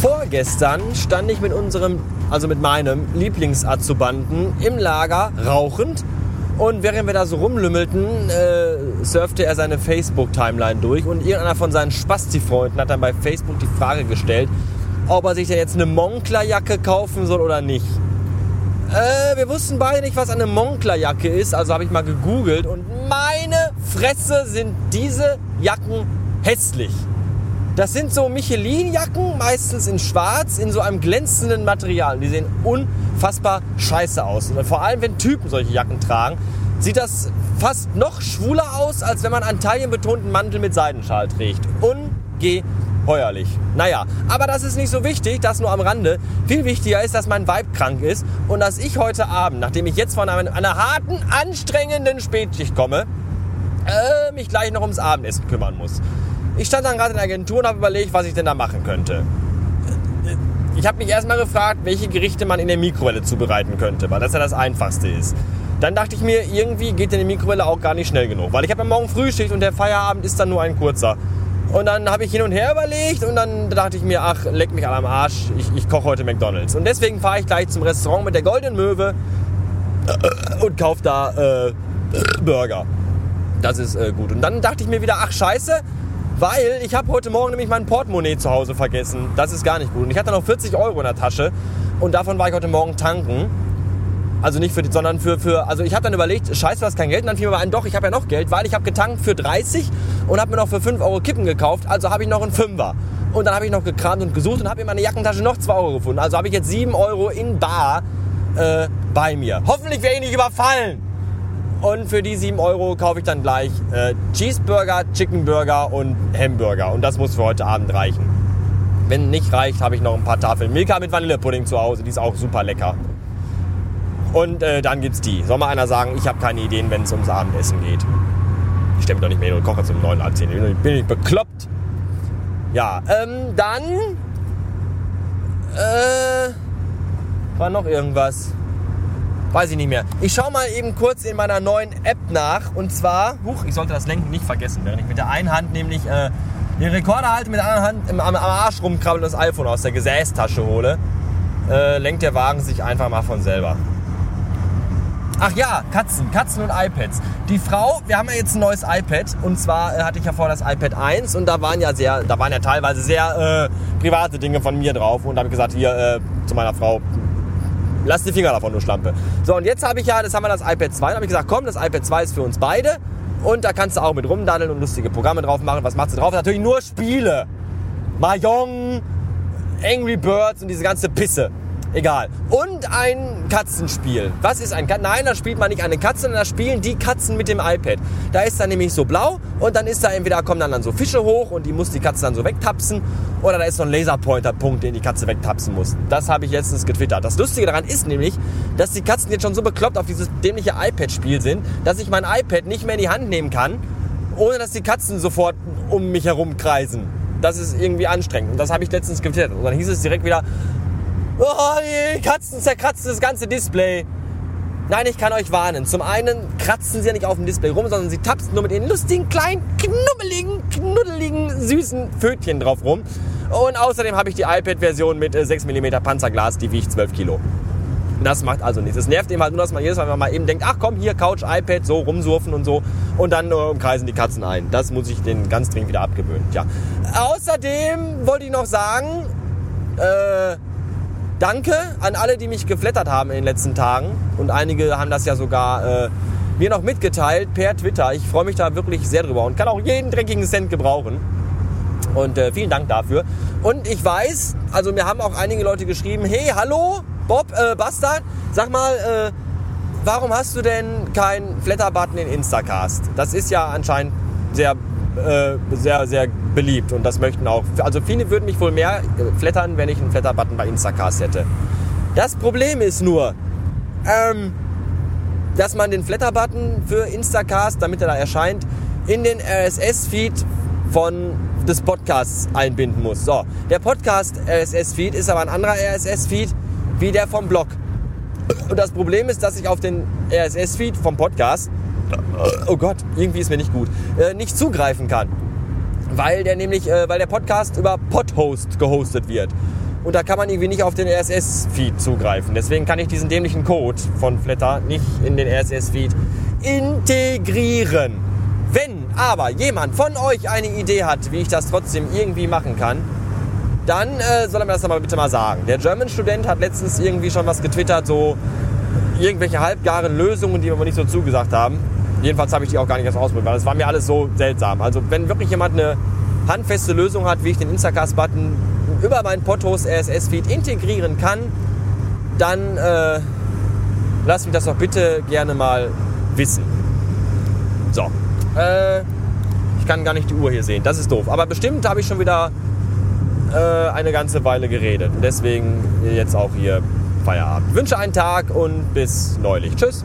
Vorgestern stand ich mit unserem, also mit meinem Lieblingsazubanten im Lager rauchend. Und während wir da so rumlümmelten, äh, surfte er seine Facebook-Timeline durch. Und irgendeiner von seinen Spasti-Freunden hat dann bei Facebook die Frage gestellt, ob er sich denn jetzt eine Moncler-Jacke kaufen soll oder nicht. Äh, wir wussten beide nicht, was eine Moncler-Jacke ist, also habe ich mal gegoogelt und meine Fresse sind diese Jacken hässlich. Das sind so Michelin-Jacken, meistens in schwarz, in so einem glänzenden Material. Die sehen unfassbar scheiße aus. Und vor allem, wenn Typen solche Jacken tragen, sieht das fast noch schwuler aus, als wenn man einen taillenbetonten Mantel mit Seidenschal trägt. Ungeheuerlich. Naja, aber das ist nicht so wichtig, das nur am Rande. Viel wichtiger ist, dass mein Weib krank ist und dass ich heute Abend, nachdem ich jetzt von einer, einer harten, anstrengenden Spätschicht komme, äh, mich gleich noch ums Abendessen kümmern muss. Ich stand dann gerade in der Agentur und habe überlegt, was ich denn da machen könnte. Ich habe mich erstmal gefragt, welche Gerichte man in der Mikrowelle zubereiten könnte, weil das ja das Einfachste ist. Dann dachte ich mir, irgendwie geht in der Mikrowelle auch gar nicht schnell genug, weil ich habe ja morgen Frühschicht und der Feierabend ist dann nur ein kurzer. Und dann habe ich hin und her überlegt und dann dachte ich mir, ach, leck mich alle am Arsch, ich, ich koche heute McDonalds. Und deswegen fahre ich gleich zum Restaurant mit der Goldenen Möwe und kaufe da äh, Burger. Das ist äh, gut. Und dann dachte ich mir wieder, ach scheiße, weil ich habe heute Morgen nämlich mein Portemonnaie zu Hause vergessen. Das ist gar nicht gut. Und ich hatte noch 40 Euro in der Tasche und davon war ich heute Morgen tanken. Also nicht für die, sondern für, für also ich habe dann überlegt, scheiße, du hast kein Geld. Und dann fiel mir ein, doch, ich habe ja noch Geld, weil ich habe getankt für 30 und habe mir noch für 5 Euro Kippen gekauft. Also habe ich noch einen Fünfer. Und dann habe ich noch gekramt und gesucht und habe in meiner Jackentasche noch 2 Euro gefunden. Also habe ich jetzt 7 Euro in Bar äh, bei mir. Hoffentlich werde ich nicht überfallen. Und für die 7 Euro kaufe ich dann gleich äh, Cheeseburger, Chickenburger und Hamburger. Und das muss für heute Abend reichen. Wenn nicht reicht, habe ich noch ein paar Tafeln Milka mit Vanillepudding zu Hause. Die ist auch super lecker. Und äh, dann gibt's die. Soll mal einer sagen, ich habe keine Ideen, wenn es ums Abendessen geht. Ich stelle mich doch nicht mehr hin und koche zum 9, 10. Ich bin nicht bekloppt. Ja, ähm, dann... Äh, war noch irgendwas weiß ich nicht mehr. Ich schaue mal eben kurz in meiner neuen App nach. Und zwar, huch, ich sollte das Lenken nicht vergessen, während ich mit der einen Hand nämlich äh, den Rekorder halte, mit der anderen Hand im, am, Arsch rumkrabbel und das iPhone aus der Gesäßtasche hole, äh, lenkt der Wagen sich einfach mal von selber. Ach ja, Katzen, Katzen und iPads. Die Frau, wir haben ja jetzt ein neues iPad und zwar äh, hatte ich ja vorher das iPad 1 und da waren ja sehr, da waren ja teilweise sehr äh, private Dinge von mir drauf und da habe ich gesagt, hier äh, zu meiner Frau, Lass die Finger davon, du Schlampe. So, und jetzt habe ich ja, das haben wir das iPad 2. Da habe ich gesagt, komm, das iPad 2 ist für uns beide. Und da kannst du auch mit rumdaddeln und lustige Programme drauf machen. Was machst du drauf? Natürlich nur Spiele. Mahjong, Angry Birds und diese ganze Pisse. Egal. Und ein Katzenspiel. Was ist ein Katzen? Nein, da spielt man nicht eine Katze, sondern da spielen die Katzen mit dem iPad. Da ist dann nämlich so blau und dann ist da entweder kommen dann, dann so Fische hoch und die muss die Katze dann so wegtapsen oder da ist so ein Laserpointer-Punkt, den die Katze wegtapsen muss. Das habe ich letztens getwittert. Das Lustige daran ist nämlich, dass die Katzen jetzt schon so bekloppt auf dieses dämliche iPad-Spiel sind, dass ich mein iPad nicht mehr in die Hand nehmen kann, ohne dass die Katzen sofort um mich herum kreisen. Das ist irgendwie anstrengend. Und das habe ich letztens getwittert. Und dann hieß es direkt wieder, Oh, die Katzen zerkratzen das ganze Display. Nein, ich kann euch warnen. Zum einen kratzen sie ja nicht auf dem Display rum, sondern sie tapsen nur mit ihren lustigen, kleinen, knubbeligen, knuddeligen, süßen Pfötchen drauf rum. Und außerdem habe ich die iPad-Version mit 6 äh, mm Panzerglas, die wiegt 12 Kilo. Das macht also nichts. Es nervt eben halt nur, dass man jedes Mal, man eben denkt, ach komm, hier Couch, iPad, so rumsurfen und so. Und dann äh, umkreisen die Katzen ein. Das muss ich denen ganz dringend wieder abgewöhnen. Ja. Außerdem wollte ich noch sagen, äh, Danke an alle, die mich geflattert haben in den letzten Tagen. Und einige haben das ja sogar äh, mir noch mitgeteilt per Twitter. Ich freue mich da wirklich sehr drüber und kann auch jeden dreckigen Cent gebrauchen. Und äh, vielen Dank dafür. Und ich weiß, also mir haben auch einige Leute geschrieben, hey, hallo, Bob, äh, Bastard, sag mal, äh, warum hast du denn keinen Flatter-Button in Instacast? Das ist ja anscheinend sehr äh, sehr, sehr beliebt und das möchten auch. Also viele würden mich wohl mehr flattern, wenn ich einen Flatter-Button bei Instacast hätte. Das Problem ist nur, ähm, dass man den Flatter-Button für Instacast, damit er da erscheint, in den RSS-Feed von des Podcasts einbinden muss. So, der Podcast RSS-Feed ist aber ein anderer RSS-Feed wie der vom Blog. Und das Problem ist, dass ich auf den RSS-Feed vom Podcast, oh Gott, irgendwie ist mir nicht gut, äh, nicht zugreifen kann. Weil der nämlich, äh, weil der Podcast über Podhost gehostet wird. Und da kann man irgendwie nicht auf den RSS-Feed zugreifen. Deswegen kann ich diesen dämlichen Code von Flatter nicht in den RSS-Feed integrieren. Wenn aber jemand von euch eine Idee hat, wie ich das trotzdem irgendwie machen kann, dann äh, soll er mir das aber bitte mal sagen. Der German-Student hat letztens irgendwie schon was getwittert, so irgendwelche halbgaren Lösungen, die wir aber nicht so zugesagt haben. Jedenfalls habe ich die auch gar nicht erst ausprobiert, weil das war mir alles so seltsam. Also wenn wirklich jemand eine handfeste Lösung hat, wie ich den Instacast-Button über meinen Podhost RSS-Feed integrieren kann, dann äh, lass mich das doch bitte gerne mal wissen. So. Äh, ich kann gar nicht die Uhr hier sehen. Das ist doof. Aber bestimmt habe ich schon wieder äh, eine ganze Weile geredet. Deswegen jetzt auch hier Feierabend. Ich wünsche einen Tag und bis neulich. Tschüss.